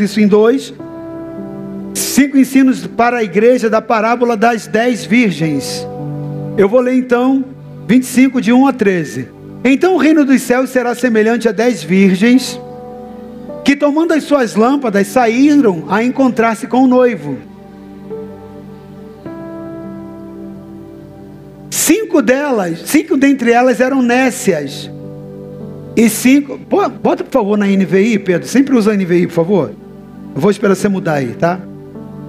isso em dois. Cinco ensinos para a igreja da parábola das dez virgens. Eu vou ler então 25, de 1 a 13. Então o reino dos céus será semelhante a dez virgens que, tomando as suas lâmpadas, saíram a encontrar-se com o noivo. Cinco delas, cinco dentre elas eram nécias. E cinco. Bota por favor na NVI, Pedro. Sempre usa a NVI, por favor. Vou esperar você mudar aí, tá?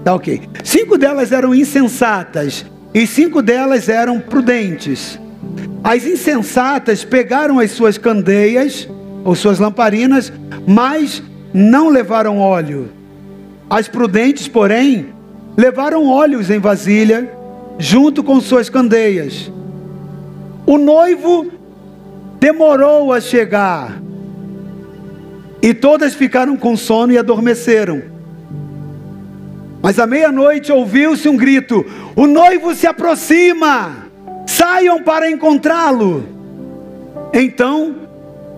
Tá ok. Cinco delas eram insensatas. E cinco delas eram prudentes. As insensatas pegaram as suas candeias, ou suas lamparinas, mas não levaram óleo. As prudentes, porém, levaram óleos em vasilha, junto com suas candeias. O noivo demorou a chegar, e todas ficaram com sono e adormeceram. Mas à meia-noite ouviu-se um grito: O noivo se aproxima! saiam para encontrá-lo. Então,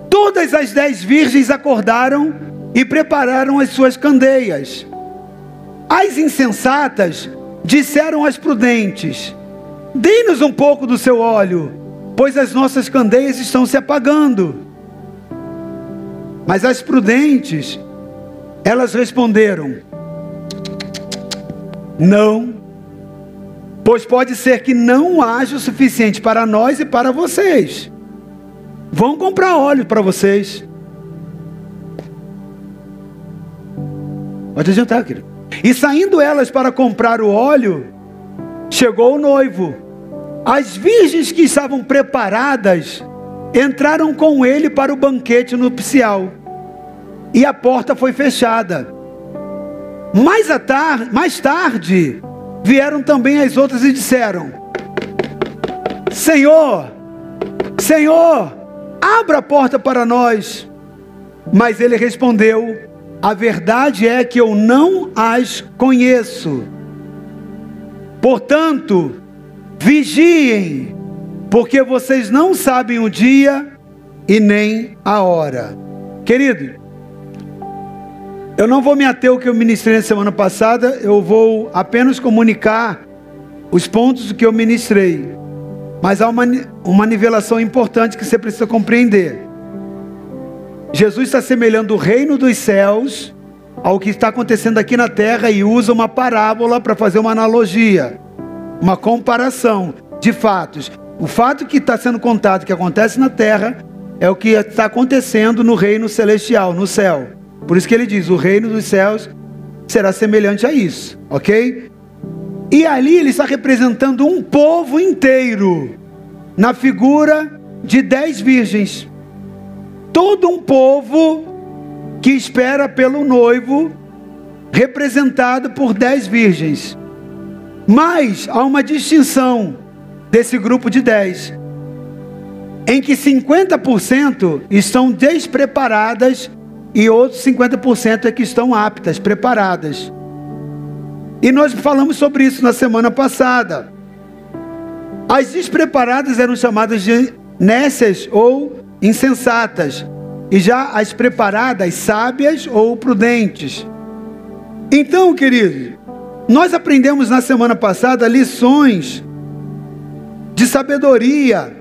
todas as dez virgens acordaram e prepararam as suas candeias. As insensatas disseram às prudentes: Dê-nos um pouco do seu óleo, pois as nossas candeias estão se apagando. Mas as prudentes, elas responderam: Não pois pode ser que não haja o suficiente para nós e para vocês. Vão comprar óleo para vocês. Pode adiantar, querido. E saindo elas para comprar o óleo, chegou o noivo. As virgens que estavam preparadas entraram com ele para o banquete nupcial. E a porta foi fechada. Mais, tar mais tarde, vieram também as outras e disseram: Senhor, Senhor, abra a porta para nós. Mas ele respondeu: A verdade é que eu não as conheço. Portanto, vigiem, porque vocês não sabem o dia e nem a hora. Querido, eu não vou me ater ao que eu ministrei na semana passada, eu vou apenas comunicar os pontos que eu ministrei. Mas há uma, uma nivelação importante que você precisa compreender. Jesus está semelhando o reino dos céus ao que está acontecendo aqui na terra e usa uma parábola para fazer uma analogia, uma comparação de fatos. O fato que está sendo contado, que acontece na terra, é o que está acontecendo no reino celestial, no céu. Por isso que ele diz: o reino dos céus será semelhante a isso, ok? E ali ele está representando um povo inteiro, na figura de dez virgens. Todo um povo que espera pelo noivo, representado por dez virgens. Mas há uma distinção desse grupo de dez, em que 50% estão despreparadas e outros 50% é que estão aptas, preparadas. E nós falamos sobre isso na semana passada. As despreparadas eram chamadas de nécias ou insensatas, e já as preparadas, sábias ou prudentes. Então, queridos, nós aprendemos na semana passada lições de sabedoria.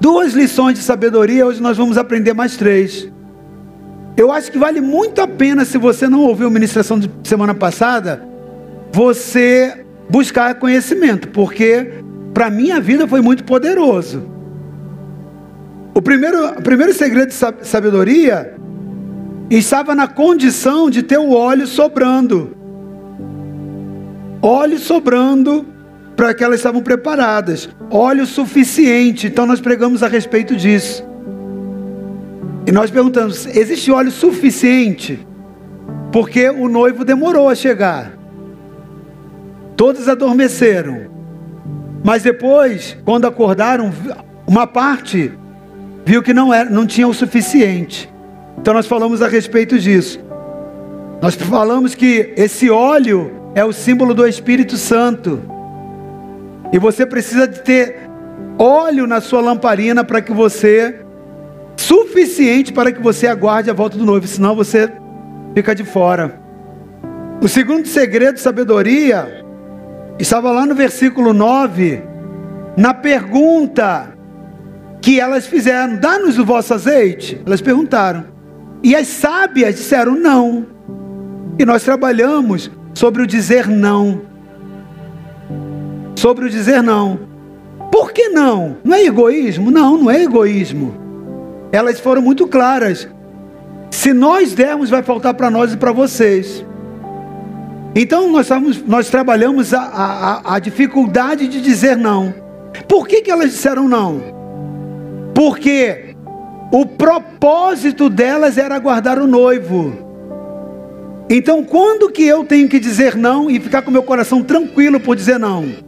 Duas lições de sabedoria, hoje nós vamos aprender mais três. Eu acho que vale muito a pena, se você não ouviu a ministração de semana passada, você buscar conhecimento, porque para minha vida foi muito poderoso. O primeiro, o primeiro segredo de sabedoria estava na condição de ter o óleo sobrando. Óleo sobrando para que elas estavam preparadas. Óleo suficiente. Então nós pregamos a respeito disso. E nós perguntamos: existe óleo suficiente? Porque o noivo demorou a chegar. Todos adormeceram. Mas depois, quando acordaram, uma parte viu que não, era, não tinha o suficiente. Então nós falamos a respeito disso. Nós falamos que esse óleo é o símbolo do Espírito Santo. E você precisa de ter óleo na sua lamparina para que você suficiente para que você aguarde a volta do noivo, senão você fica de fora. O segundo segredo de sabedoria estava lá no versículo 9, na pergunta que elas fizeram: dá-nos o vosso azeite? Elas perguntaram. E as sábias disseram não. E nós trabalhamos sobre o dizer não. Sobre o dizer não. Por que não? Não é egoísmo? Não, não é egoísmo. Elas foram muito claras. Se nós dermos, vai faltar para nós e para vocês. Então nós, estamos, nós trabalhamos a, a, a, dificuldade de dizer não. Por que, que elas disseram não? Porque o propósito delas era guardar o noivo. Então quando que eu tenho que dizer não e ficar com meu coração tranquilo por dizer não?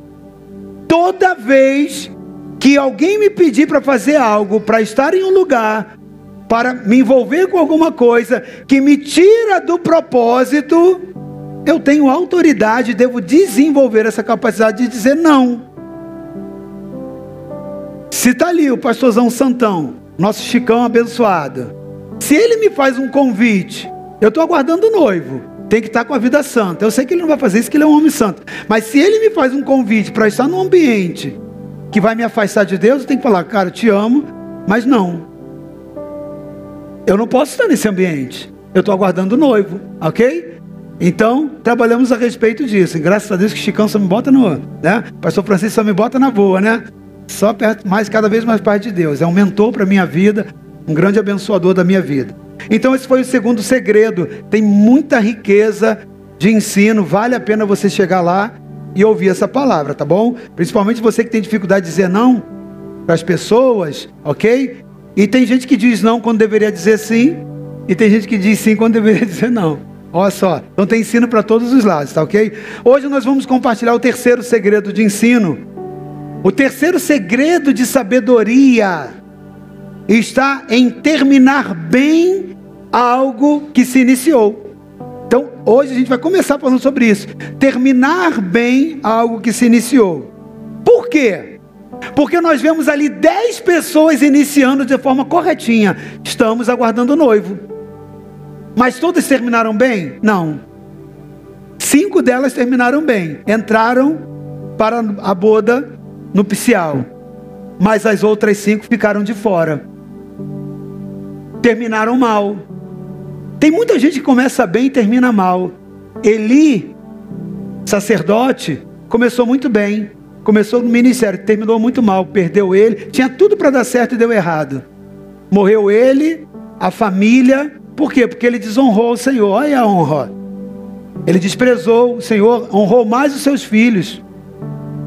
Toda vez que alguém me pedir para fazer algo, para estar em um lugar, para me envolver com alguma coisa que me tira do propósito, eu tenho autoridade, devo desenvolver essa capacidade de dizer não. Se está ali o pastorzão Santão, nosso Chicão abençoado, se ele me faz um convite, eu estou aguardando o noivo, tem que estar tá com a vida santa. Eu sei que ele não vai fazer isso, que ele é um homem santo. Mas se ele me faz um convite para estar num ambiente que vai me afastar de Deus, eu tenho que falar, cara, te amo, mas não. Eu não posso estar nesse ambiente. Eu estou aguardando o noivo, ok? Então, trabalhamos a respeito disso. E graças a Deus que Chicão só me bota no. Né? Pastor Francisco só me bota na boa, né? Só perto, mais, cada vez mais perto de Deus. É um mentor para a minha vida, um grande abençoador da minha vida. Então, esse foi o segundo segredo. Tem muita riqueza de ensino. Vale a pena você chegar lá e ouvir essa palavra, tá bom? Principalmente você que tem dificuldade de dizer não para as pessoas, ok? E tem gente que diz não quando deveria dizer sim, e tem gente que diz sim quando deveria dizer não. Olha só, então tem ensino para todos os lados, tá ok? Hoje nós vamos compartilhar o terceiro segredo de ensino. O terceiro segredo de sabedoria está em terminar bem algo que se iniciou. Então, hoje a gente vai começar falando sobre isso. Terminar bem algo que se iniciou. Por quê? Porque nós vemos ali dez pessoas iniciando de forma corretinha. Estamos aguardando o noivo. Mas todas terminaram bem? Não. Cinco delas terminaram bem. Entraram para a boda nupcial. Mas as outras cinco ficaram de fora. Terminaram mal. Tem muita gente que começa bem e termina mal. Eli, sacerdote, começou muito bem. Começou no ministério, terminou muito mal, perdeu ele. Tinha tudo para dar certo e deu errado. Morreu ele, a família por quê? Porque ele desonrou o Senhor. Olha a honra. Ele desprezou o Senhor, honrou mais os seus filhos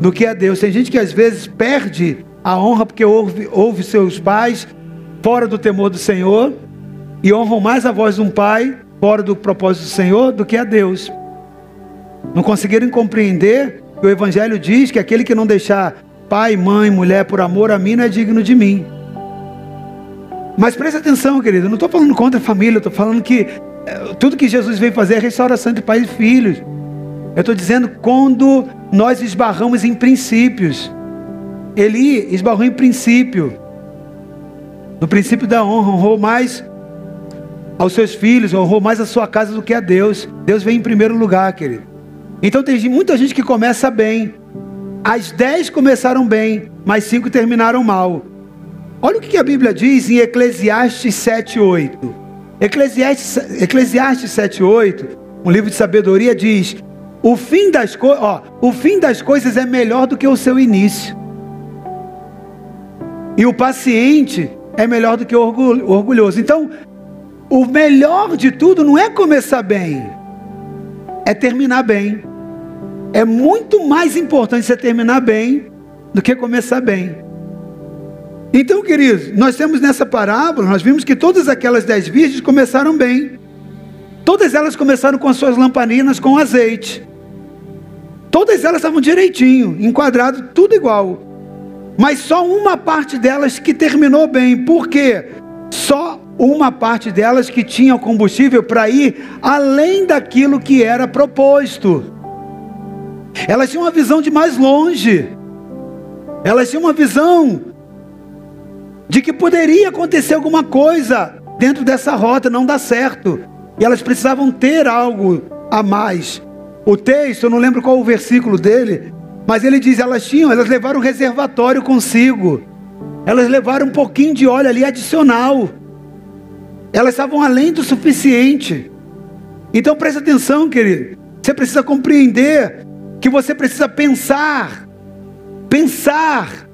do que a Deus. Tem gente que às vezes perde a honra porque ouve, ouve seus pais fora do temor do Senhor e honram mais a voz de um pai fora do propósito do Senhor do que a Deus. Não conseguiram compreender que o Evangelho diz que aquele que não deixar pai, mãe, mulher por amor a mim não é digno de mim. Mas preste atenção, querido, eu não estou falando contra a família, eu estou falando que é, tudo que Jesus veio fazer é restauração de pais e filhos. Eu estou dizendo quando nós esbarramos em princípios. Eli esbarrou em princípio. No princípio da honra, honrou mais aos seus filhos, honrou mais a sua casa do que a Deus. Deus vem em primeiro lugar, querido. Então tem muita gente que começa bem. As dez começaram bem, mas cinco terminaram mal. Olha o que a Bíblia diz em Eclesiastes 7,8. Eclesiastes, Eclesiastes 7,8, um livro de sabedoria, diz: o fim, das ó, o fim das coisas é melhor do que o seu início. E o paciente é melhor do que o orgulhoso. Então, o melhor de tudo não é começar bem, é terminar bem. É muito mais importante você terminar bem do que começar bem. Então, queridos, nós temos nessa parábola, nós vimos que todas aquelas dez virgens começaram bem. Todas elas começaram com as suas lamparinas com azeite. Todas elas estavam direitinho, enquadrado, tudo igual. Mas só uma parte delas que terminou bem. Por quê? Só uma parte delas que tinha combustível para ir além daquilo que era proposto. Elas tinham uma visão de mais longe. Elas tinham uma visão de que poderia acontecer alguma coisa dentro dessa rota, não dá certo. E elas precisavam ter algo a mais. O texto, eu não lembro qual o versículo dele, mas ele diz: elas tinham, elas levaram um reservatório consigo. Elas levaram um pouquinho de óleo ali adicional. Elas estavam além do suficiente. Então preste atenção, querido. Você precisa compreender que você precisa pensar, pensar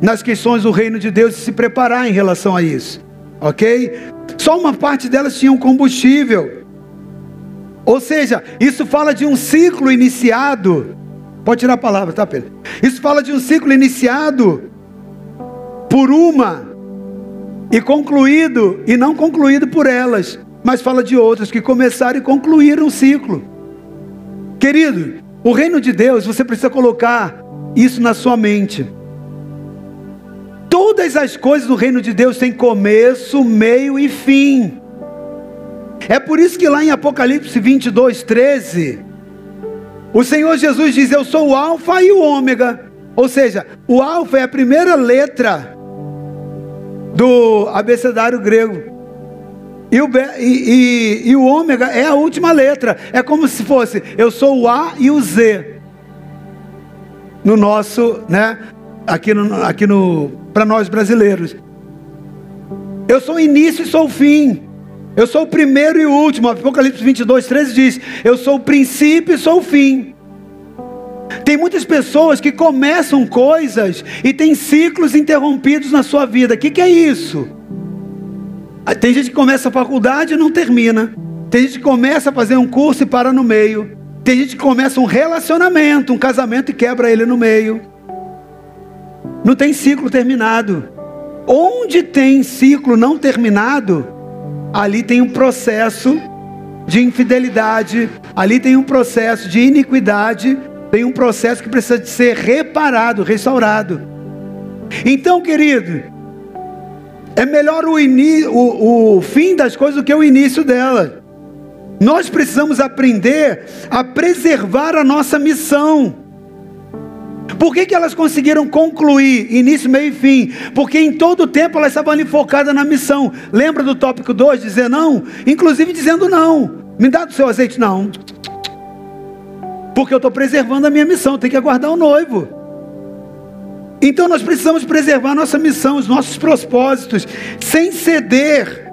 nas questões do reino de Deus e se preparar em relação a isso, ok? Só uma parte delas tinha um combustível, ou seja, isso fala de um ciclo iniciado. Pode tirar a palavra, tá, Pedro? Isso fala de um ciclo iniciado por uma e concluído e não concluído por elas, mas fala de outras que começaram e concluíram o ciclo. Querido, o reino de Deus, você precisa colocar isso na sua mente. Todas as coisas do reino de Deus têm começo, meio e fim. É por isso que lá em Apocalipse 22, 13, o Senhor Jesus diz: Eu sou o Alfa e o Ômega. Ou seja, o Alfa é a primeira letra do abecedário grego. E o, e, e, e o ômega é a última letra. É como se fosse eu sou o A e o Z. No nosso, né? Aqui no, aqui no para nós brasileiros. Eu sou o início e sou o fim. Eu sou o primeiro e o último. Apocalipse 22, 13 diz: Eu sou o princípio e sou o fim. Tem muitas pessoas que começam coisas e tem ciclos interrompidos na sua vida. O que, que é isso? Ah, tem gente que começa a faculdade e não termina. Tem gente que começa a fazer um curso e para no meio. Tem gente que começa um relacionamento, um casamento e quebra ele no meio. Não tem ciclo terminado. Onde tem ciclo não terminado, ali tem um processo de infidelidade, ali tem um processo de iniquidade, tem um processo que precisa de ser reparado, restaurado. Então, querido, é melhor o, o, o fim das coisas do que o início delas. Nós precisamos aprender a preservar a nossa missão. Por que, que elas conseguiram concluir início, meio e fim? Porque em todo o tempo elas estavam ali focadas na missão. Lembra do tópico 2, dizer não? Inclusive dizendo não. Me dá do seu azeite? Não. Porque eu estou preservando a minha missão, tem que aguardar o noivo. Então nós precisamos preservar nossa missão, os nossos propósitos, sem ceder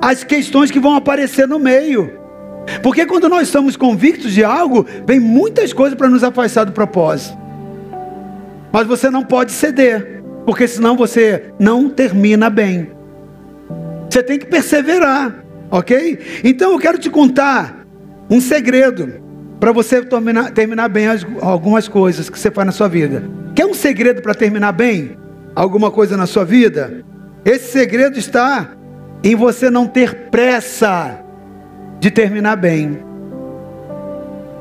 às questões que vão aparecer no meio. Porque quando nós estamos convictos de algo, vem muitas coisas para nos afastar do propósito. Mas você não pode ceder, porque senão você não termina bem. Você tem que perseverar, ok? Então eu quero te contar um segredo para você terminar, terminar bem as, algumas coisas que você faz na sua vida. Quer um segredo para terminar bem alguma coisa na sua vida? Esse segredo está em você não ter pressa de terminar bem.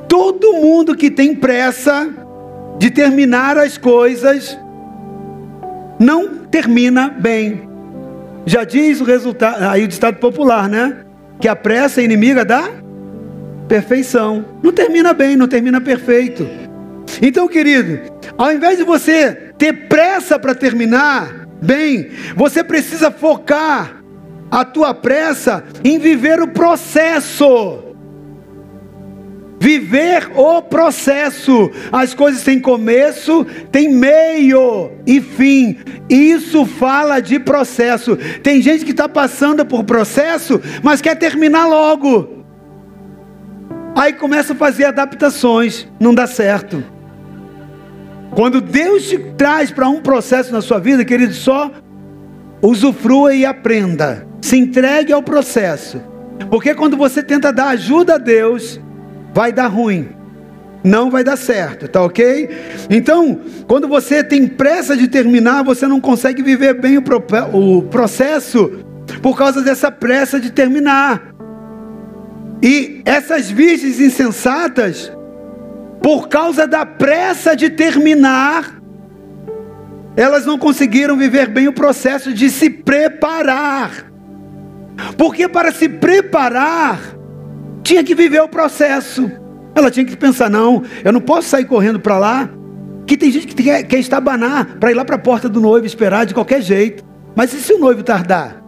Todo mundo que tem pressa de terminar as coisas não termina bem. Já diz o resultado, aí o ditado popular, né? Que a pressa é inimiga da perfeição. Não termina bem, não termina perfeito. Então, querido, ao invés de você ter pressa para terminar bem, você precisa focar a tua pressa em viver o processo. Viver o processo. As coisas têm começo, tem meio e fim. Isso fala de processo. Tem gente que está passando por processo, mas quer terminar logo. Aí começa a fazer adaptações, não dá certo. Quando Deus te traz para um processo na sua vida, querido, só usufrua e aprenda se entregue ao processo. Porque quando você tenta dar ajuda a Deus, vai dar ruim. Não vai dar certo, tá ok? Então, quando você tem pressa de terminar, você não consegue viver bem o, processo por causa dessa pressa de terminar. E essas virgens insensatas, por causa da pressa de terminar, elas não conseguiram viver bem o processo de se preparar. Porque para se preparar, tinha que viver o processo. Ela tinha que pensar: não, eu não posso sair correndo para lá. Que tem gente que quer, quer estabanar para ir lá para a porta do noivo esperar de qualquer jeito. Mas e se o noivo tardar?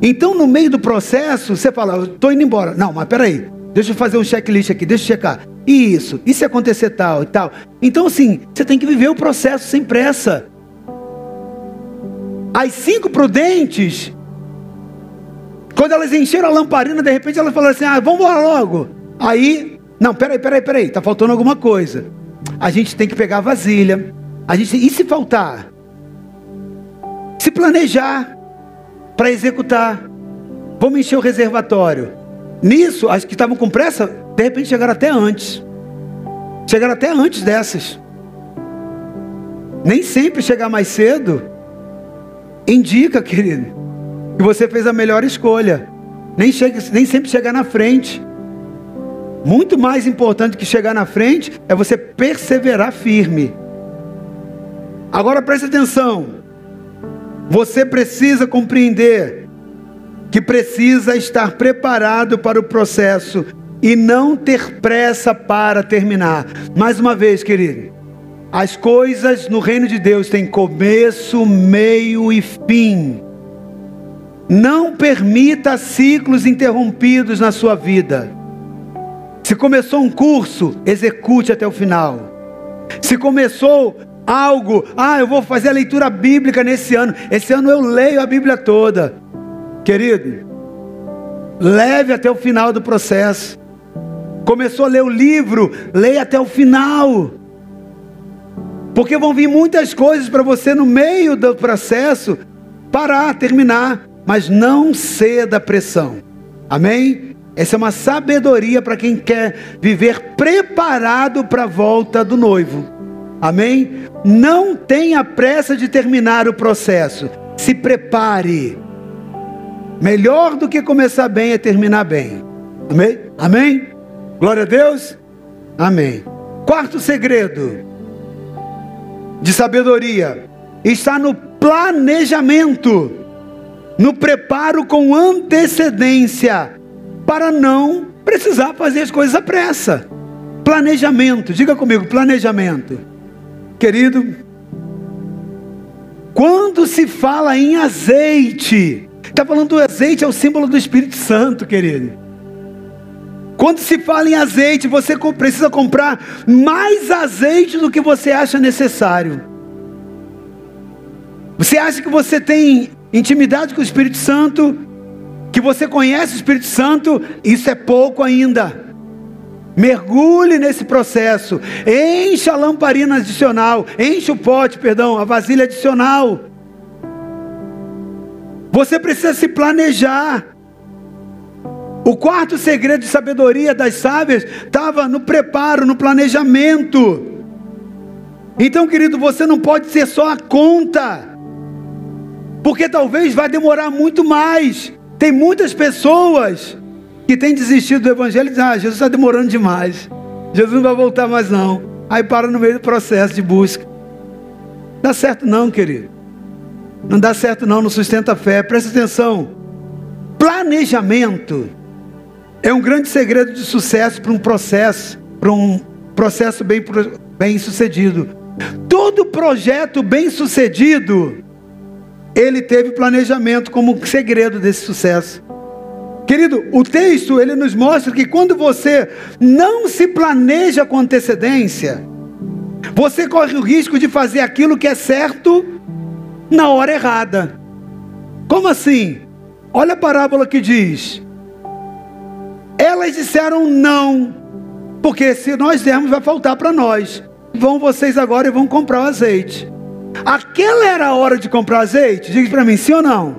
Então, no meio do processo, você fala, estou indo embora. Não, mas peraí, deixa eu fazer um checklist aqui, deixa eu checar. Isso, e se acontecer tal e tal? Então, assim, você tem que viver o processo sem pressa. As cinco prudentes, quando elas encheram a lamparina, de repente elas falaram assim: ah, vamos embora logo. Aí, não, peraí, peraí, peraí, está faltando alguma coisa. A gente tem que pegar a vasilha. A gente, e se faltar? Se planejar para executar. Vamos encher o reservatório. Nisso, as que estavam com pressa, de repente chegaram até antes. Chegaram até antes dessas. Nem sempre chegar mais cedo indica, querido, que você fez a melhor escolha. Nem, chega, nem sempre chegar na frente. Muito mais importante que chegar na frente é você perseverar firme. Agora preste atenção. Você precisa compreender que precisa estar preparado para o processo e não ter pressa para terminar. Mais uma vez, querido, as coisas no reino de Deus têm começo, meio e fim. Não permita ciclos interrompidos na sua vida. Se começou um curso, execute até o final. Se começou algo, ah, eu vou fazer a leitura bíblica nesse ano. Esse ano eu leio a Bíblia toda. Querido, leve até o final do processo. Começou a ler o livro, leia até o final. Porque vão vir muitas coisas para você no meio do processo parar, terminar, mas não ceda à pressão. Amém? Essa é uma sabedoria para quem quer viver preparado para a volta do noivo. Amém? Não tenha pressa de terminar o processo. Se prepare. Melhor do que começar bem é terminar bem. Amém? Amém? Glória a Deus. Amém. Quarto segredo de sabedoria está no planejamento, no preparo com antecedência, para não precisar fazer as coisas à pressa. Planejamento, diga comigo, planejamento. Querido, quando se fala em azeite, Está falando do azeite, é o símbolo do Espírito Santo, querido. Quando se fala em azeite, você precisa comprar mais azeite do que você acha necessário. Você acha que você tem intimidade com o Espírito Santo, que você conhece o Espírito Santo, isso é pouco ainda. Mergulhe nesse processo, encha a lamparina adicional, enche o pote, perdão, a vasilha adicional. Você precisa se planejar. O quarto segredo de sabedoria das sábias estava no preparo, no planejamento. Então, querido, você não pode ser só a conta, porque talvez vai demorar muito mais. Tem muitas pessoas que têm desistido do Evangelho e dizem: Ah, Jesus está demorando demais, Jesus não vai voltar mais não. Aí para no meio do processo de busca. Dá certo não, querido. Não dá certo não, não sustenta a fé. Presta atenção. Planejamento é um grande segredo de sucesso para um processo, para um processo bem, bem sucedido. Todo projeto bem sucedido, ele teve planejamento como segredo desse sucesso. Querido, o texto ele nos mostra que quando você não se planeja com antecedência, você corre o risco de fazer aquilo que é certo na hora errada. Como assim? Olha a parábola que diz: Elas disseram não, porque se nós dermos, vai faltar para nós. Vão vocês agora e vão comprar o azeite. Aquela era a hora de comprar azeite? Diga para mim, sim ou não?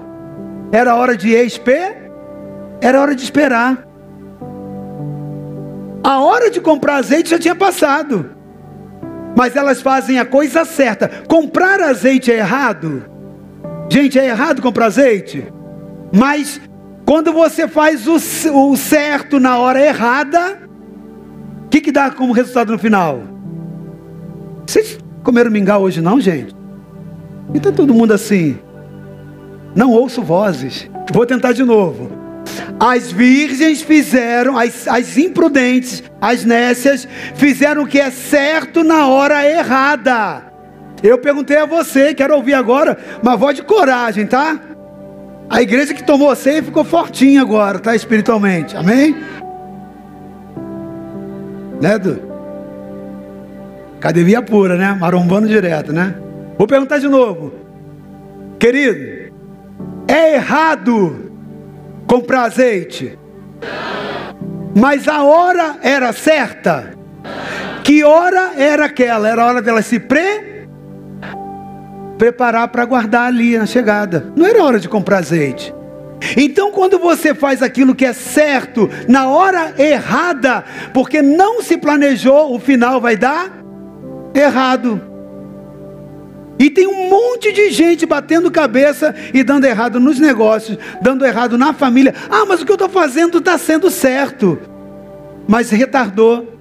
Era hora de esperar? Era hora de esperar. A hora de comprar azeite já tinha passado mas elas fazem a coisa certa. Comprar azeite é errado? Gente, é errado comprar azeite? Mas quando você faz o, o certo na hora errada, o que, que dá como resultado no final? Vocês comeram mingau hoje não, gente? E está todo mundo assim. Não ouço vozes. Vou tentar de novo. As virgens fizeram, as, as imprudentes, as nécias, fizeram o que é certo na hora errada. Eu perguntei a você, quero ouvir agora, uma voz de coragem, tá? A igreja que tomou ceia ficou fortinha agora, tá? Espiritualmente. Amém? Né, Edu? Academia pura, né? Marombando direto, né? Vou perguntar de novo. Querido, é errado comprar azeite? Mas a hora era certa? Que hora era aquela? Era a hora dela se pre preparar para guardar ali na chegada. Não era hora de comprar azeite. Então, quando você faz aquilo que é certo na hora errada, porque não se planejou, o final vai dar errado. E tem um monte de gente batendo cabeça e dando errado nos negócios, dando errado na família. Ah, mas o que eu estou fazendo está sendo certo, mas retardou.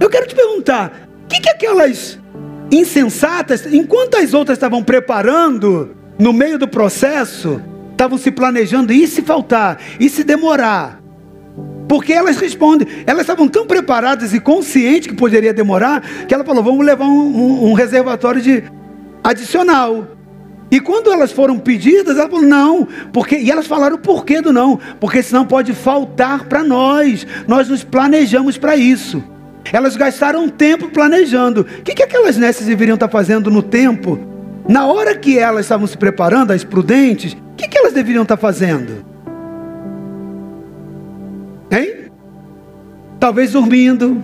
Eu quero te perguntar: o que, que aquelas insensatas, enquanto as outras estavam preparando, no meio do processo, estavam se planejando, e se faltar, e se demorar? Porque elas respondem, elas estavam tão preparadas e conscientes que poderia demorar, que ela falou: vamos levar um, um, um reservatório de adicional. E quando elas foram pedidas, ela falou: não, porque e elas falaram o porquê do não, porque senão pode faltar para nós. Nós nos planejamos para isso. Elas gastaram tempo planejando. O que, que aquelas nessas deveriam estar fazendo no tempo? Na hora que elas estavam se preparando, as prudentes, o que, que elas deveriam estar fazendo? Hein? Talvez dormindo,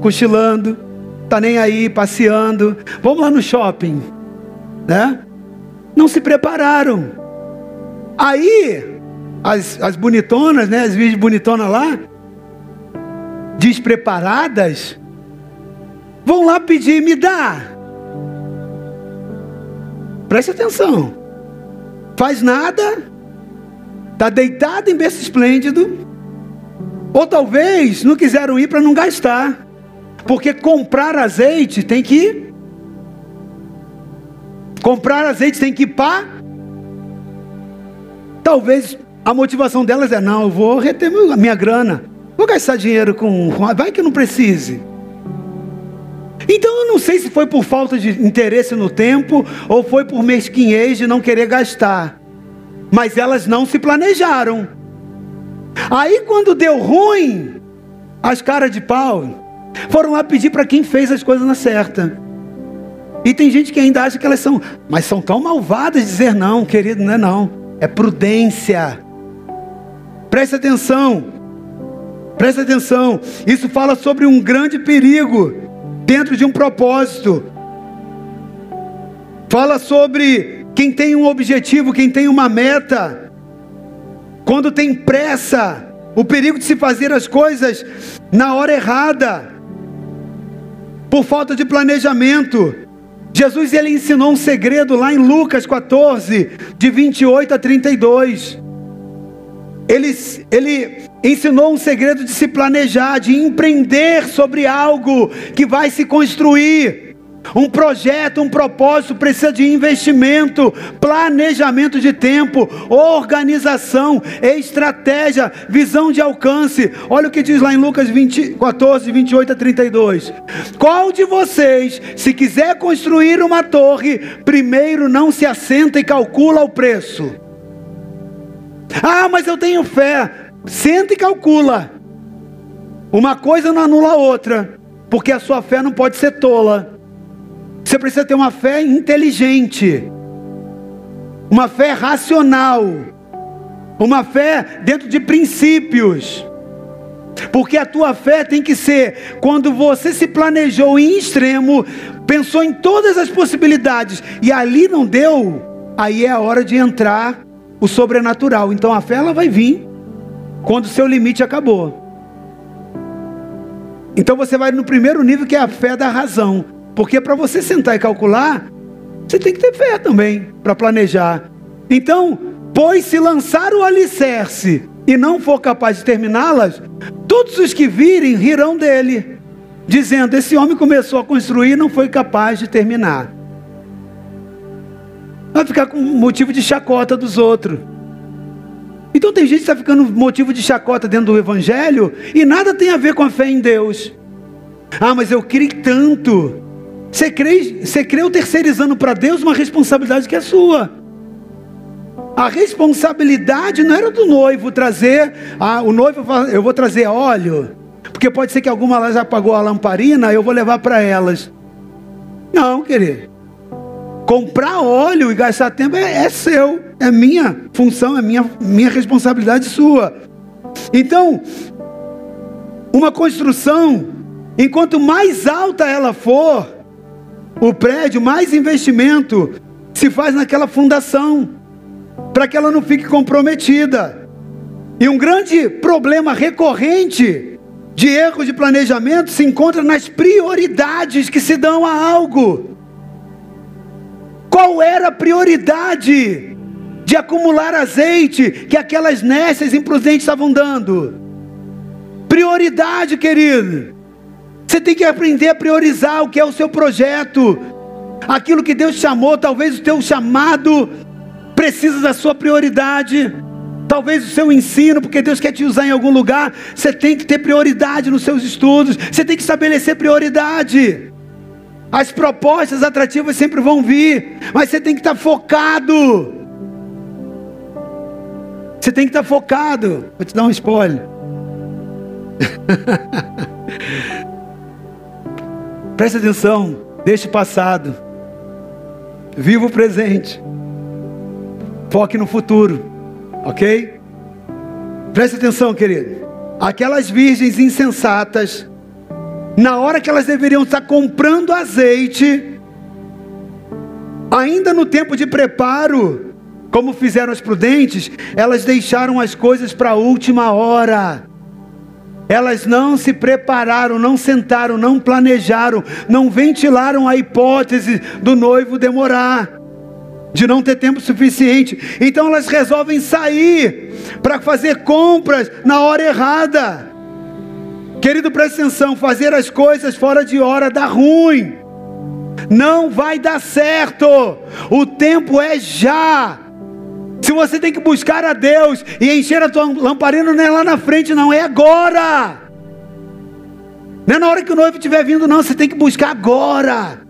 cochilando, tá nem aí, passeando. Vamos lá no shopping, né? Não se prepararam. Aí, as, as bonitonas, né? As virgens bonitonas lá, despreparadas, vão lá pedir, me dá. Preste atenção. Faz nada, está deitado em berço esplêndido, ou talvez não quiseram ir para não gastar, porque comprar azeite tem que comprar azeite tem que ir para. Talvez a motivação delas é não, eu vou reter minha grana. Vou gastar dinheiro com. Vai que eu não precise. Então eu não sei se foi por falta de interesse no tempo ou foi por mesquinhez de não querer gastar. Mas elas não se planejaram. Aí quando deu ruim, as caras de pau foram lá pedir para quem fez as coisas na certa. E tem gente que ainda acha que elas são, mas são tão malvadas dizer não, querido, não é não. É prudência. Preste atenção. Preste atenção, isso fala sobre um grande perigo dentro de um propósito. Fala sobre quem tem um objetivo, quem tem uma meta. Quando tem pressa, o perigo de se fazer as coisas na hora errada, por falta de planejamento. Jesus ele ensinou um segredo lá em Lucas 14, de 28 a 32. Ele, ele ensinou um segredo de se planejar, de empreender sobre algo que vai se construir. Um projeto, um propósito precisa de investimento, planejamento de tempo, organização, estratégia, visão de alcance. Olha o que diz lá em Lucas 20, 14, 28 a 32. Qual de vocês, se quiser construir uma torre, primeiro não se assenta e calcula o preço? Ah, mas eu tenho fé. Senta e calcula. Uma coisa não anula a outra, porque a sua fé não pode ser tola. Você precisa ter uma fé inteligente, uma fé racional, uma fé dentro de princípios. Porque a tua fé tem que ser quando você se planejou em extremo, pensou em todas as possibilidades e ali não deu, aí é a hora de entrar o sobrenatural. Então a fé ela vai vir quando o seu limite acabou. Então você vai no primeiro nível que é a fé da razão. Porque para você sentar e calcular, você tem que ter fé também para planejar. Então, pois se lançar o alicerce e não for capaz de terminá-las, todos os que virem rirão dele, dizendo: Esse homem começou a construir e não foi capaz de terminar. Vai ficar com motivo de chacota dos outros. Então tem gente que está ficando motivo de chacota dentro do Evangelho e nada tem a ver com a fé em Deus. Ah, mas eu criei tanto. Você crê, você creu terceirizando para Deus uma responsabilidade que é sua. A responsabilidade não era do noivo trazer, ah, o noivo eu vou trazer óleo, porque pode ser que alguma lá já apagou a lamparina, eu vou levar para elas. Não, querido. Comprar óleo e gastar tempo é, é seu, é minha função, é minha, minha responsabilidade sua. Então, uma construção, enquanto mais alta ela for, o prédio, mais investimento se faz naquela fundação, para que ela não fique comprometida. E um grande problema recorrente de erro de planejamento se encontra nas prioridades que se dão a algo. Qual era a prioridade de acumular azeite que aquelas nécias imprudentes estavam dando? Prioridade, querido. Você tem que aprender a priorizar o que é o seu projeto. Aquilo que Deus chamou, talvez o teu chamado precisa da sua prioridade. Talvez o seu ensino, porque Deus quer te usar em algum lugar, você tem que ter prioridade nos seus estudos, você tem que estabelecer prioridade. As propostas atrativas sempre vão vir, mas você tem que estar focado. Você tem que estar focado. Vou te dar um spoiler. Preste atenção, deixe passado. Viva o presente. Foque no futuro. Ok? Preste atenção, querido. Aquelas virgens insensatas, na hora que elas deveriam estar comprando azeite, ainda no tempo de preparo, como fizeram as prudentes, elas deixaram as coisas para a última hora. Elas não se prepararam, não sentaram, não planejaram, não ventilaram a hipótese do noivo demorar, de não ter tempo suficiente. Então elas resolvem sair para fazer compras na hora errada. Querido, presta atenção: fazer as coisas fora de hora dá ruim, não vai dar certo. O tempo é já. Se você tem que buscar a Deus e encher a tua lamparina, não é lá na frente, não, é agora. Não é na hora que o noivo estiver vindo, não. Você tem que buscar agora.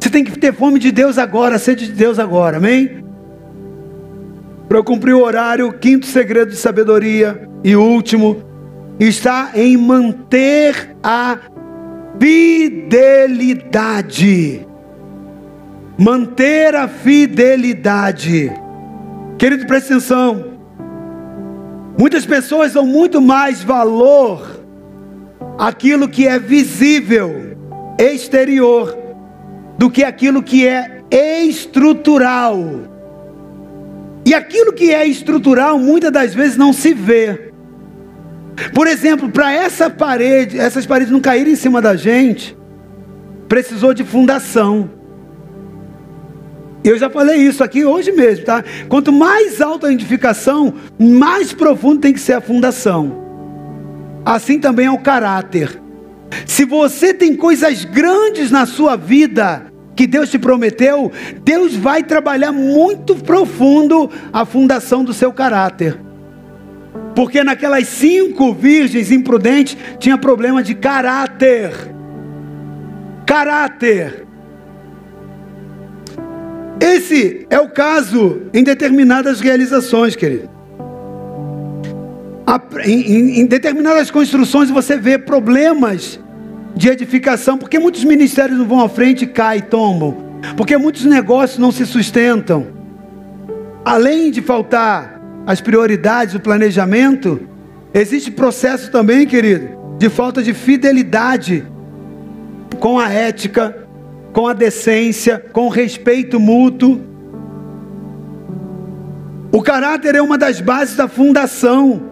Você tem que ter fome de Deus agora, sede de Deus agora, amém? Para cumprir o horário, quinto segredo de sabedoria e último, está em manter a fidelidade. Manter a fidelidade. Querido, preste atenção. Muitas pessoas dão muito mais valor àquilo que é visível, exterior, do que aquilo que é estrutural. E aquilo que é estrutural muitas das vezes não se vê. Por exemplo, para essa parede, essas paredes não caírem em cima da gente, precisou de fundação. Eu já falei isso aqui hoje mesmo, tá? Quanto mais alta a edificação, mais profundo tem que ser a fundação. Assim também é o caráter. Se você tem coisas grandes na sua vida que Deus te prometeu, Deus vai trabalhar muito profundo a fundação do seu caráter. Porque naquelas cinco virgens imprudentes tinha problema de caráter. Caráter. Esse é o caso em determinadas realizações, querido. Em, determinadas construções você vê problemas de edificação, porque muitos ministérios não vão à frente e caem, tombam, porque muitos negócios não se sustentam. Além de faltar as prioridades, o planejamento, existe processo também, querido, de falta de fidelidade com a ética, com a decência, com o respeito mútuo. O caráter é uma das bases da fundação.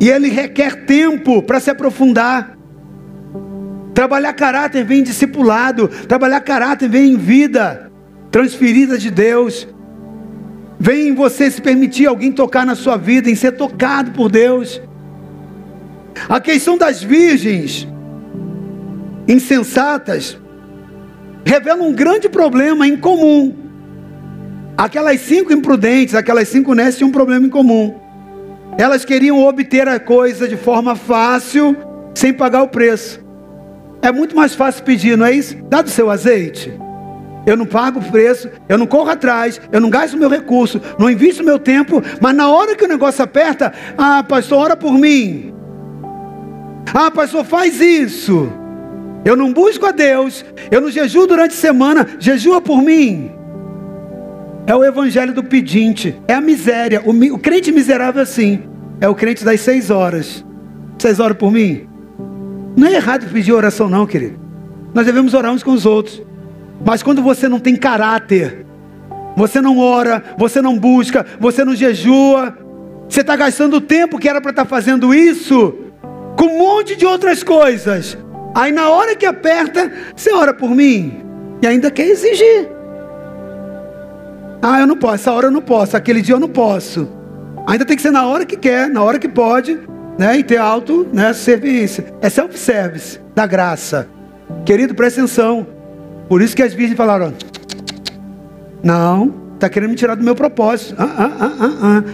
E ele requer tempo para se aprofundar. Trabalhar caráter vem em discipulado, trabalhar caráter vem em vida transferida de Deus. Vem em você se permitir alguém tocar na sua vida, em ser tocado por Deus. A questão das virgens insensatas revela um grande problema em comum. Aquelas cinco imprudentes, aquelas cinco nécias tinham um problema em comum. Elas queriam obter a coisa de forma fácil, sem pagar o preço. É muito mais fácil pedir, não é isso? Dá do seu azeite. eu não pago o preço, eu não corro atrás, eu não gasto meu recurso, não invisto meu tempo, mas na hora que o negócio aperta, ah, pastor, ora por mim. Ah, pastor, faz isso. Eu não busco a Deus, eu não jejuo durante a semana, jejua por mim. É o evangelho do pedinte, é a miséria. O, o crente miserável é assim, é o crente das seis horas. Vocês oram por mim? Não é errado pedir oração, não, querido. Nós devemos orar uns com os outros. Mas quando você não tem caráter, você não ora, você não busca, você não jejua, você está gastando o tempo que era para estar tá fazendo isso, com um monte de outras coisas. Aí na hora que aperta, você ora por mim e ainda quer exigir. Ah, eu não posso, essa hora eu não posso, aquele dia eu não posso. Ainda tem que ser na hora que quer, na hora que pode, né? E ter alto, né? Serviço. É self-service da graça. Querido, presta atenção. Por isso que as virgens falaram: Não, está querendo me tirar do meu propósito. Ah, ah, ah, ah, ah.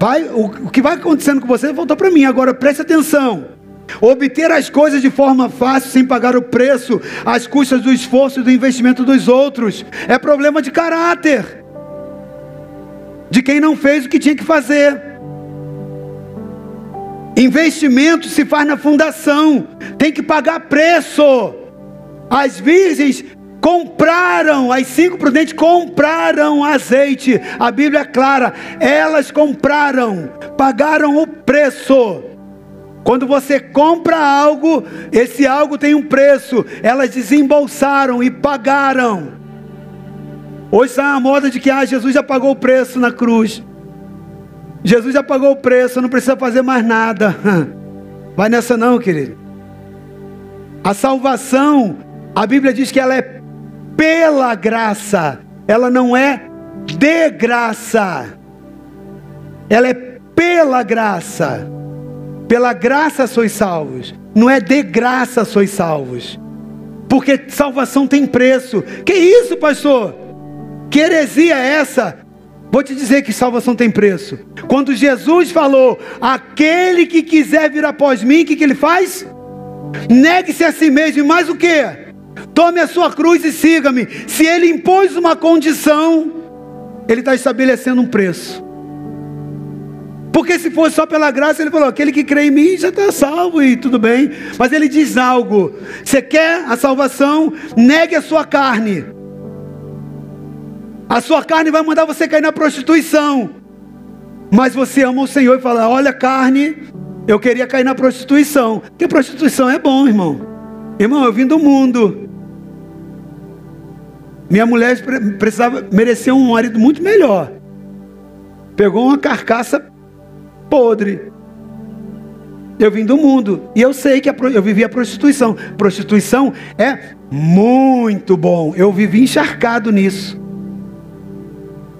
Vai, o, o que vai acontecendo com você voltou para mim. Agora preste atenção. Obter as coisas de forma fácil, sem pagar o preço, às custas do esforço e do investimento dos outros, é problema de caráter, de quem não fez o que tinha que fazer. Investimento se faz na fundação, tem que pagar preço. As virgens compraram, as cinco prudentes compraram azeite. A Bíblia é clara, elas compraram, pagaram o preço. Quando você compra algo, esse algo tem um preço. Elas desembolsaram e pagaram. Hoje está a moda de que ah, Jesus já pagou o preço na cruz. Jesus já pagou o preço, não precisa fazer mais nada. Vai nessa não, querido. A salvação a Bíblia diz que ela é pela graça, ela não é de graça, ela é pela graça. Pela graça sois salvos, não é de graça sois salvos, porque salvação tem preço. Que isso, pastor? Que heresia é essa? Vou te dizer que salvação tem preço. Quando Jesus falou, aquele que quiser vir após mim, o que, que ele faz? Negue-se a si mesmo, e mais o que? Tome a sua cruz e siga-me. Se ele impôs uma condição, ele está estabelecendo um preço. Porque se fosse só pela graça, ele falou: aquele que crê em mim já está salvo e tudo bem. Mas ele diz algo: você quer a salvação? Negue a sua carne. A sua carne vai mandar você cair na prostituição. Mas você ama o Senhor e fala: olha, carne, eu queria cair na prostituição. Porque prostituição é bom, irmão. Irmão, eu vim do mundo. Minha mulher precisava merecer um marido muito melhor. Pegou uma carcaça podre. Eu vim do mundo e eu sei que a, eu vivi a prostituição. Prostituição é muito bom. Eu vivi encharcado nisso.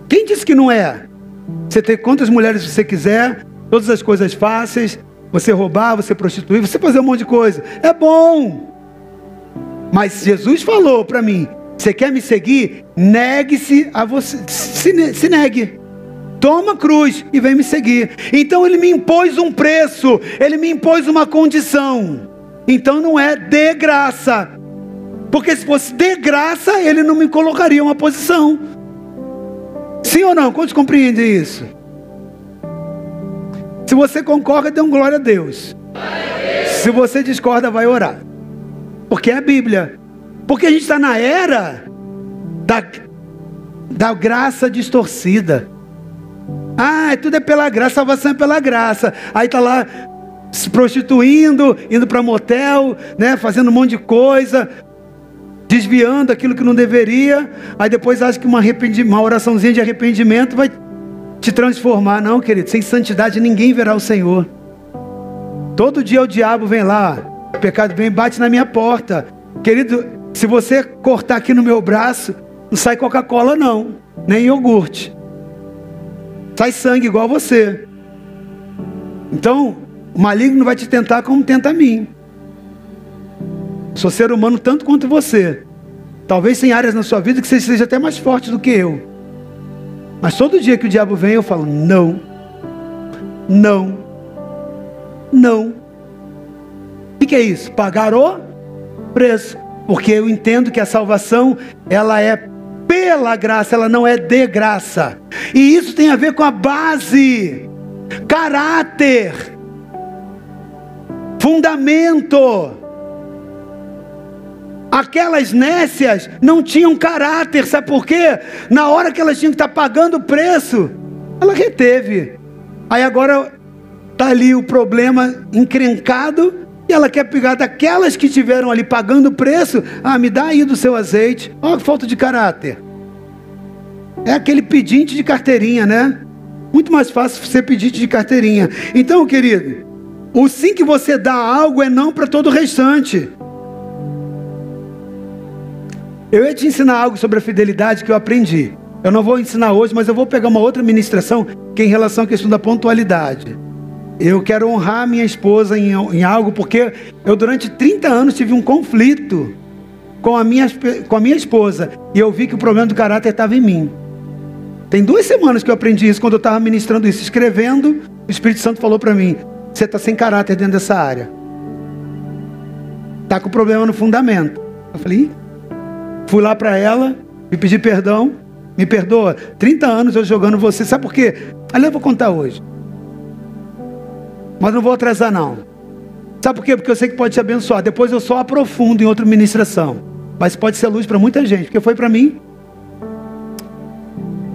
Quem disse que não é? Você ter quantas mulheres você quiser, todas as coisas fáceis, você roubar, você prostituir, você fazer um monte de coisa. É bom. Mas Jesus falou para mim: você quer me seguir? Negue-se a você, se, se negue. Toma a cruz e vem me seguir. Então ele me impôs um preço, ele me impôs uma condição. Então não é de graça. Porque se fosse de graça, ele não me colocaria uma posição. Sim ou não? Quantos compreendem isso? Se você concorda, dê um glória a Deus. Se você discorda, vai orar. Porque é a Bíblia. Porque a gente está na era da, da graça distorcida. Ah, tudo é pela graça, salvação é pela graça. Aí está lá se prostituindo, indo para motel, né, fazendo um monte de coisa, desviando aquilo que não deveria. Aí depois acha que uma, uma oraçãozinha de arrependimento vai te transformar. Não, querido, sem santidade ninguém verá o Senhor. Todo dia o diabo vem lá, o pecado vem e bate na minha porta. Querido, se você cortar aqui no meu braço, não sai Coca-Cola não, nem iogurte. Sai sangue igual você. Então, o maligno vai te tentar como tenta a mim. Sou ser humano tanto quanto você. Talvez tem áreas na sua vida que você seja até mais forte do que eu. Mas todo dia que o diabo vem, eu falo: não, não, não que, que é isso? Pagar o preço. porque eu entendo que a salvação ela é pela graça, ela não é de graça. E isso tem a ver com a base, caráter, fundamento. Aquelas nécias não tinham caráter, sabe por quê? Na hora que elas tinham que estar pagando o preço, ela reteve. Aí agora está ali o problema encrencado ela quer pegar daquelas que estiveram ali pagando o preço. Ah, me dá aí do seu azeite. Olha que falta de caráter. É aquele pedinte de carteirinha, né? Muito mais fácil ser pedinte de carteirinha. Então, querido, o sim que você dá algo é não para todo o restante. Eu ia te ensinar algo sobre a fidelidade que eu aprendi. Eu não vou ensinar hoje, mas eu vou pegar uma outra ministração que é em relação à questão da pontualidade. Eu quero honrar minha esposa em, em algo, porque eu durante 30 anos tive um conflito com a, minha, com a minha esposa. E eu vi que o problema do caráter estava em mim. Tem duas semanas que eu aprendi isso, quando eu estava ministrando isso, escrevendo, o Espírito Santo falou para mim: você está sem caráter dentro dessa área. Está com problema no fundamento. Eu falei, Fui lá para ela, me pedi perdão, me perdoa. 30 anos eu jogando você, sabe por quê? Ali eu vou contar hoje. Mas não vou atrasar não. Sabe por quê? Porque eu sei que pode te abençoar. Depois eu só aprofundo em outra ministração. Mas pode ser luz para muita gente, porque foi para mim.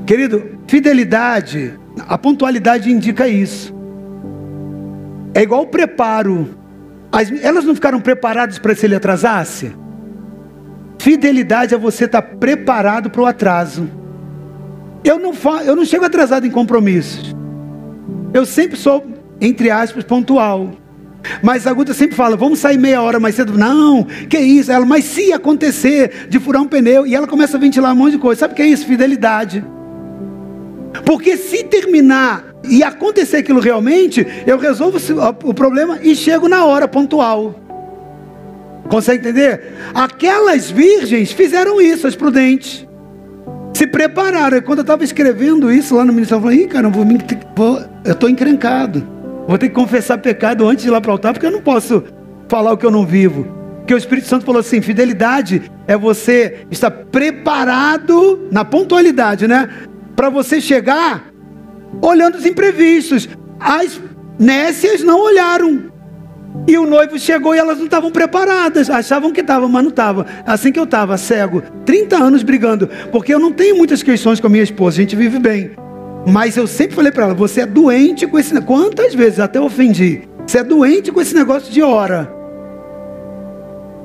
Querido, fidelidade, a pontualidade indica isso. É igual o preparo. As, elas não ficaram preparadas para se ele atrasasse? Fidelidade é você estar tá preparado para o atraso. Eu não, eu não chego atrasado em compromissos. Eu sempre sou, entre aspas, pontual. Mas a Guta sempre fala, vamos sair meia hora mais cedo. Não, que isso? Ela, mas se acontecer de furar um pneu, e ela começa a ventilar um monte de coisa. Sabe o que é isso? Fidelidade. Porque se terminar e acontecer aquilo realmente, eu resolvo o problema e chego na hora pontual. Consegue entender? Aquelas virgens fizeram isso, as prudentes. Se prepararam. Quando eu estava escrevendo isso lá no ministério, eu falei, Ih, cara, eu estou encrencado. Vou ter que confessar pecado antes de ir lá para o altar, porque eu não posso falar o que eu não vivo. Porque o Espírito Santo falou assim: fidelidade é você estar preparado na pontualidade, né? Para você chegar olhando os imprevistos. As nécias não olharam. E o noivo chegou e elas não estavam preparadas. Achavam que estavam, mas não estavam. Assim que eu estava, cego, 30 anos brigando. Porque eu não tenho muitas questões com a minha esposa, a gente vive bem. Mas eu sempre falei para ela: você é doente com esse Quantas vezes até ofendi? Você é doente com esse negócio de hora.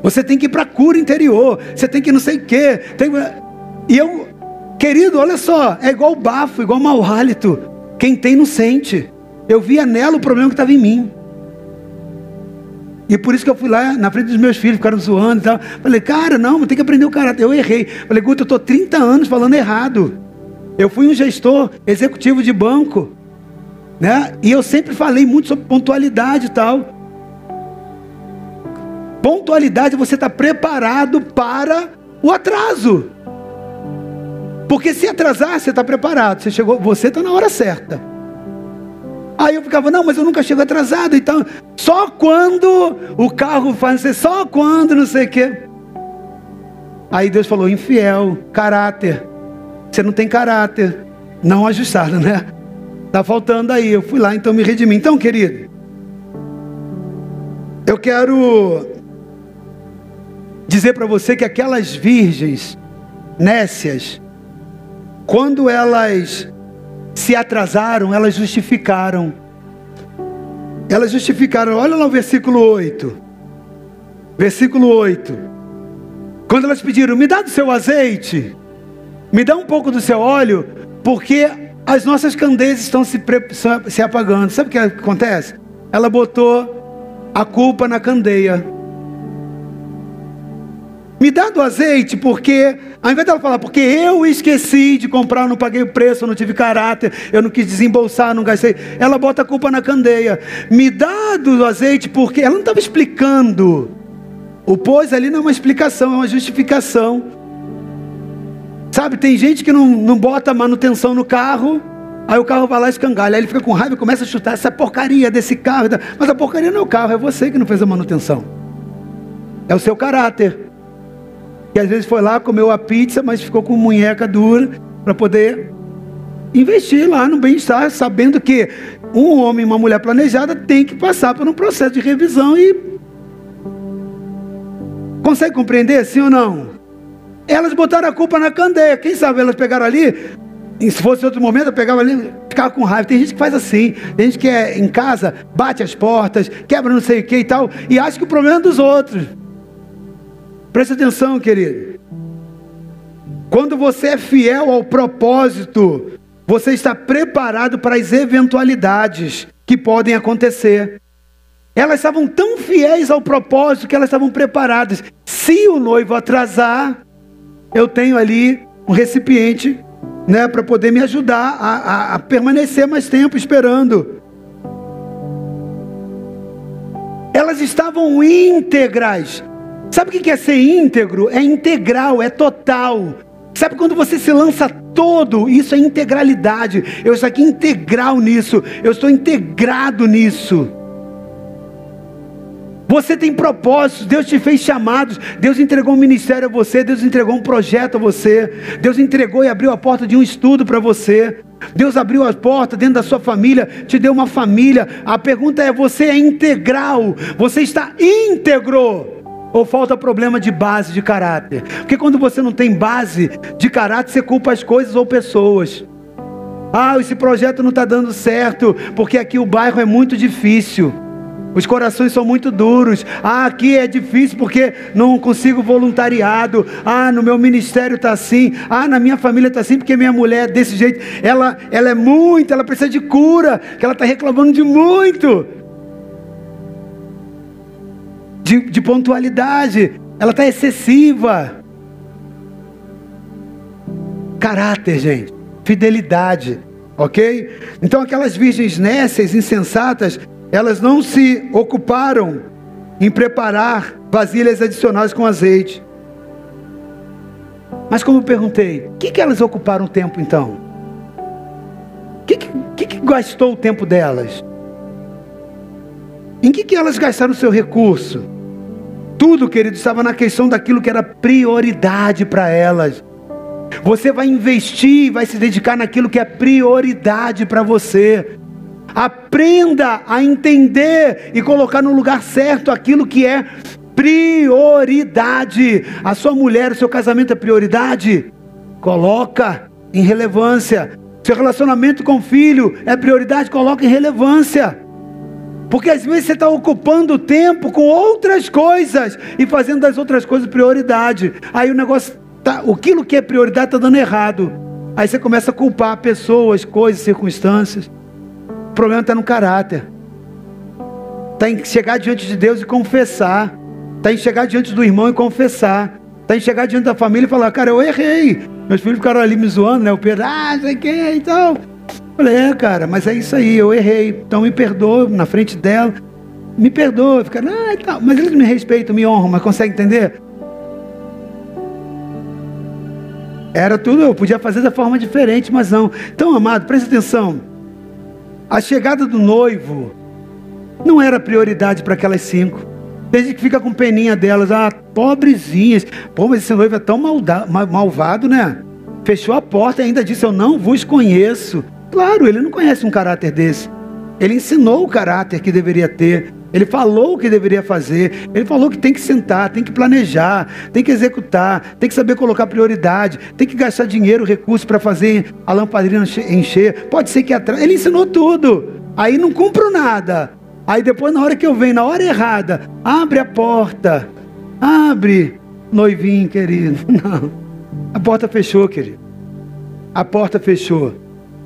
Você tem que ir para cura interior. Você tem que não sei o quê. Tem... E eu, querido, olha só, é igual bafo, igual mau hálito. Quem tem não sente. Eu via nela o problema que estava em mim. E por isso que eu fui lá na frente dos meus filhos, ficaram zoando e tal. Falei, cara, não, tem que aprender o caráter. Eu errei. Falei, Guto, eu estou 30 anos falando errado. Eu fui um gestor executivo de banco. Né? E eu sempre falei muito sobre pontualidade e tal. Pontualidade, você está preparado para o atraso. Porque se atrasar, você está preparado. Você chegou, você está na hora certa. Aí eu ficava, não, mas eu nunca chego atrasado. Então, só quando o carro faz, só quando, não sei o quê. Aí Deus falou, infiel, caráter. Você não tem caráter. Não ajustado, né? Tá faltando aí. Eu fui lá, então me redimi. Então, querido, eu quero dizer para você que aquelas virgens nécias, quando elas se atrasaram, elas justificaram. Elas justificaram. Olha lá o versículo 8. Versículo 8. Quando elas pediram, me dá do seu azeite, me dá um pouco do seu óleo, porque as nossas candeias estão se, se apagando. Sabe o que acontece? Ela botou a culpa na candeia. Me dá do azeite, porque, ao invés dela falar, porque eu esqueci de comprar, não paguei o preço, não tive caráter, eu não quis desembolsar, não gastei. Ela bota a culpa na candeia. Me dá do azeite, porque ela não estava explicando. O pôs ali não é uma explicação, é uma justificação. Sabe, tem gente que não, não bota manutenção no carro, aí o carro vai lá escangalha, aí ele fica com raiva e começa a chutar essa porcaria desse carro. Mas a porcaria não é o carro, é você que não fez a manutenção. É o seu caráter. que às vezes foi lá, comeu a pizza, mas ficou com munheca dura para poder investir lá no bem-estar, sabendo que um homem e uma mulher planejada tem que passar por um processo de revisão e consegue compreender, sim ou não? Elas botaram a culpa na candeia. Quem sabe elas pegaram ali, e se fosse outro momento, eu pegava ali, ficava com raiva. Tem gente que faz assim, tem gente que é em casa, bate as portas, quebra não sei o que e tal, e acha que o problema é dos outros. Preste atenção, querido. Quando você é fiel ao propósito, você está preparado para as eventualidades que podem acontecer. Elas estavam tão fiéis ao propósito que elas estavam preparadas. Se o noivo atrasar, eu tenho ali um recipiente, né, para poder me ajudar a, a, a permanecer mais tempo esperando. Elas estavam íntegras. Sabe o que é ser íntegro? É integral, é total. Sabe quando você se lança todo? Isso é integralidade. Eu estou aqui integral nisso. Eu estou integrado nisso. Você tem propósitos, Deus te fez chamados, Deus entregou um ministério a você, Deus entregou um projeto a você, Deus entregou e abriu a porta de um estudo para você. Deus abriu a porta dentro da sua família, te deu uma família. A pergunta é: você é integral? Você está íntegro? Ou falta problema de base de caráter? Porque quando você não tem base de caráter, você culpa as coisas ou pessoas. Ah, esse projeto não está dando certo, porque aqui o bairro é muito difícil. Os corações são muito duros. Ah, aqui é difícil porque não consigo voluntariado. Ah, no meu ministério está assim. Ah, na minha família está assim porque minha mulher é desse jeito. Ela, ela é muito, ela precisa de cura. Que ela está reclamando de muito. De, de pontualidade. Ela está excessiva. Caráter, gente. Fidelidade. Ok? Então aquelas virgens nécias, insensatas, elas não se ocuparam em preparar vasilhas adicionais com azeite. Mas como eu perguntei, o que, que elas ocuparam o tempo então? O que, que, que, gastou o tempo delas? Em que, que elas gastaram o seu recurso? Tudo, querido, estava na questão daquilo que era prioridade para elas. Você vai investir, vai se dedicar naquilo que é prioridade para você. Aprenda a entender e colocar no lugar certo aquilo que é prioridade. A sua mulher, o seu casamento é prioridade? Coloca em relevância. Seu relacionamento com o filho é prioridade? Coloca em relevância. Porque às vezes você está ocupando o tempo com outras coisas e fazendo das outras coisas prioridade. Aí o negócio tá, aquilo que é prioridade está dando errado. Aí você começa a culpar pessoas, coisas, circunstâncias. O problema está no caráter. Está em chegar diante de Deus e confessar. Está em chegar diante do irmão e confessar. Está em chegar diante da família e falar, cara, eu errei. Meus filhos ficaram ali me zoando, né? O Pedro, ah, sei que e tal. Falei, é, cara, mas é isso aí, eu errei. Então me perdoa na frente dela. Me perdoa. Ficaram, ah, e tal. Mas eles me respeitam, me honram, mas consegue entender? Era tudo, eu podia fazer da forma diferente, mas não. Então, amado, preste atenção. A chegada do noivo não era prioridade para aquelas cinco. Desde que fica com peninha delas, ah, pobrezinhas. Pô, mas esse noivo é tão malvado, né? Fechou a porta e ainda disse: Eu não vos conheço. Claro, ele não conhece um caráter desse. Ele ensinou o caráter que deveria ter. Ele falou o que deveria fazer. Ele falou que tem que sentar, tem que planejar, tem que executar, tem que saber colocar prioridade, tem que gastar dinheiro, recursos para fazer a lampadinha encher. Pode ser que atrás. Ele ensinou tudo. Aí não cumpro nada. Aí depois, na hora que eu venho, na hora errada, abre a porta. Abre, noivinho querido. Não. A porta fechou, querido. A porta fechou.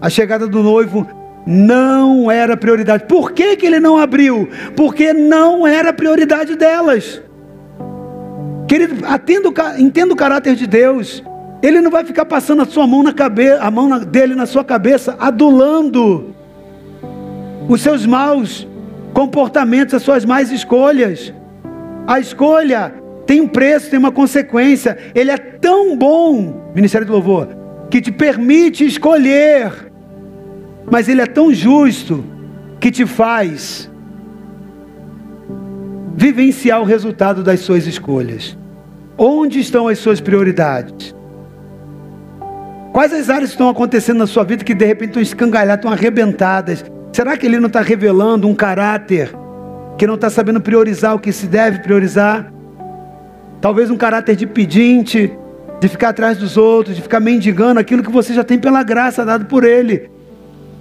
A chegada do noivo não era prioridade. Por que, que ele não abriu? Porque não era prioridade delas. Querido, atendo, entenda o caráter de Deus. Ele não vai ficar passando a sua mão na cabeça, a mão dele na sua cabeça, adulando os seus maus comportamentos, as suas más escolhas. A escolha tem um preço, tem uma consequência. Ele é tão bom, Ministério do Louvor, que te permite escolher mas Ele é tão justo que te faz vivenciar o resultado das suas escolhas. Onde estão as suas prioridades? Quais as áreas estão acontecendo na sua vida que de repente estão escangalhadas, estão arrebentadas? Será que ele não está revelando um caráter que não está sabendo priorizar o que se deve priorizar? Talvez um caráter de pedinte, de ficar atrás dos outros, de ficar mendigando aquilo que você já tem pela graça dado por ele.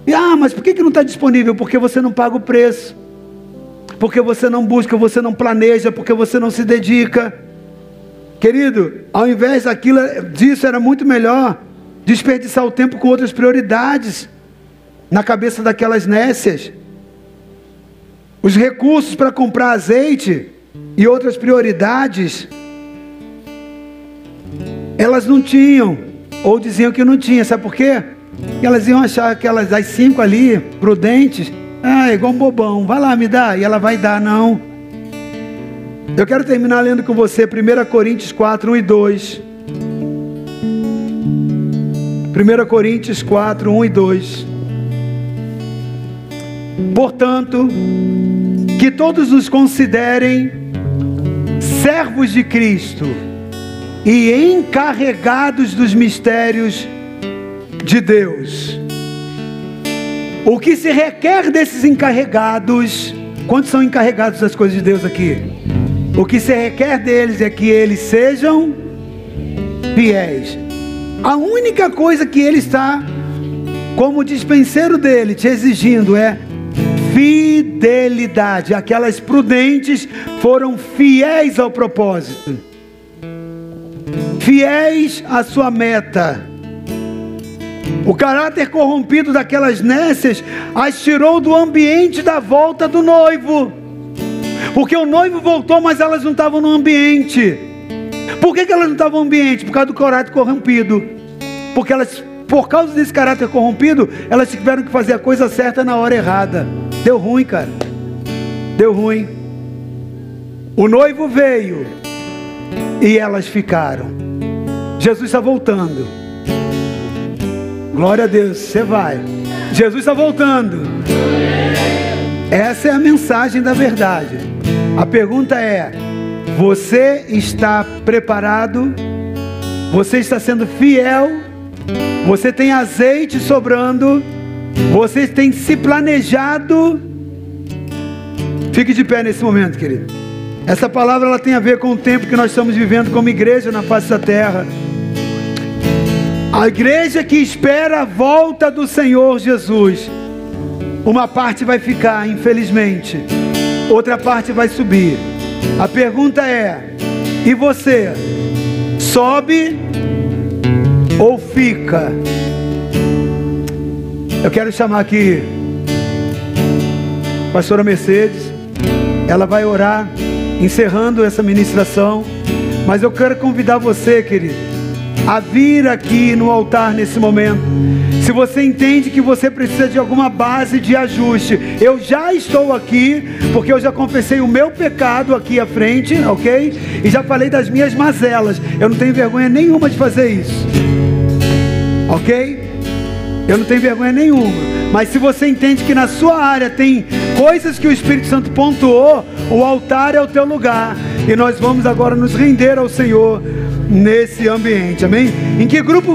E ah, mas por que, que não está disponível? Porque você não paga o preço, porque você não busca, você não planeja, porque você não se dedica. Querido, ao invés daquilo, disso era muito melhor desperdiçar o tempo com outras prioridades na cabeça daquelas nécias. Os recursos para comprar azeite e outras prioridades, elas não tinham, ou diziam que não tinha, sabe por quê? Elas iam achar aquelas as cinco ali, prudentes, ah, é igual um bobão, vai lá, me dá, e ela vai dar, não. Eu quero terminar lendo com você 1 Coríntios 4, 1 e 2. 1 Coríntios 4, 1 e 2. Portanto, que todos nos considerem servos de Cristo e encarregados dos mistérios de Deus. O que se requer desses encarregados, quantos são encarregados das coisas de Deus aqui? O que se requer deles é que eles sejam fiéis. A única coisa que ele está, como dispenseiro dele, te exigindo é fidelidade. Aquelas prudentes foram fiéis ao propósito, fiéis à sua meta. O caráter corrompido daquelas nécias as tirou do ambiente da volta do noivo. Porque o noivo voltou, mas elas não estavam no ambiente. Por que, que elas não estavam no ambiente? Por causa do caráter corrompido. Porque elas, por causa desse caráter corrompido, elas tiveram que fazer a coisa certa na hora errada. Deu ruim, cara. Deu ruim. O noivo veio e elas ficaram. Jesus está voltando. Glória a Deus, você vai. Jesus está voltando. Essa é a mensagem da verdade. A pergunta é: você está preparado? Você está sendo fiel? Você tem azeite sobrando? Você tem se planejado? Fique de pé nesse momento, querido. Essa palavra ela tem a ver com o tempo que nós estamos vivendo como igreja na face da terra. A igreja que espera a volta do Senhor Jesus. Uma parte vai ficar, infelizmente, outra parte vai subir. A pergunta é: e você? Sobe ou fica? Eu quero chamar aqui a pastora Mercedes. Ela vai orar, encerrando essa ministração. Mas eu quero convidar você, querido, a vir aqui no altar nesse momento se você entende que você precisa de alguma base de ajuste, eu já estou aqui, porque eu já confessei o meu pecado aqui à frente, ok? E já falei das minhas mazelas. Eu não tenho vergonha nenhuma de fazer isso, ok? Eu não tenho vergonha nenhuma. Mas se você entende que na sua área tem coisas que o Espírito Santo pontuou, o altar é o teu lugar. E nós vamos agora nos render ao Senhor nesse ambiente, amém? Em que grupo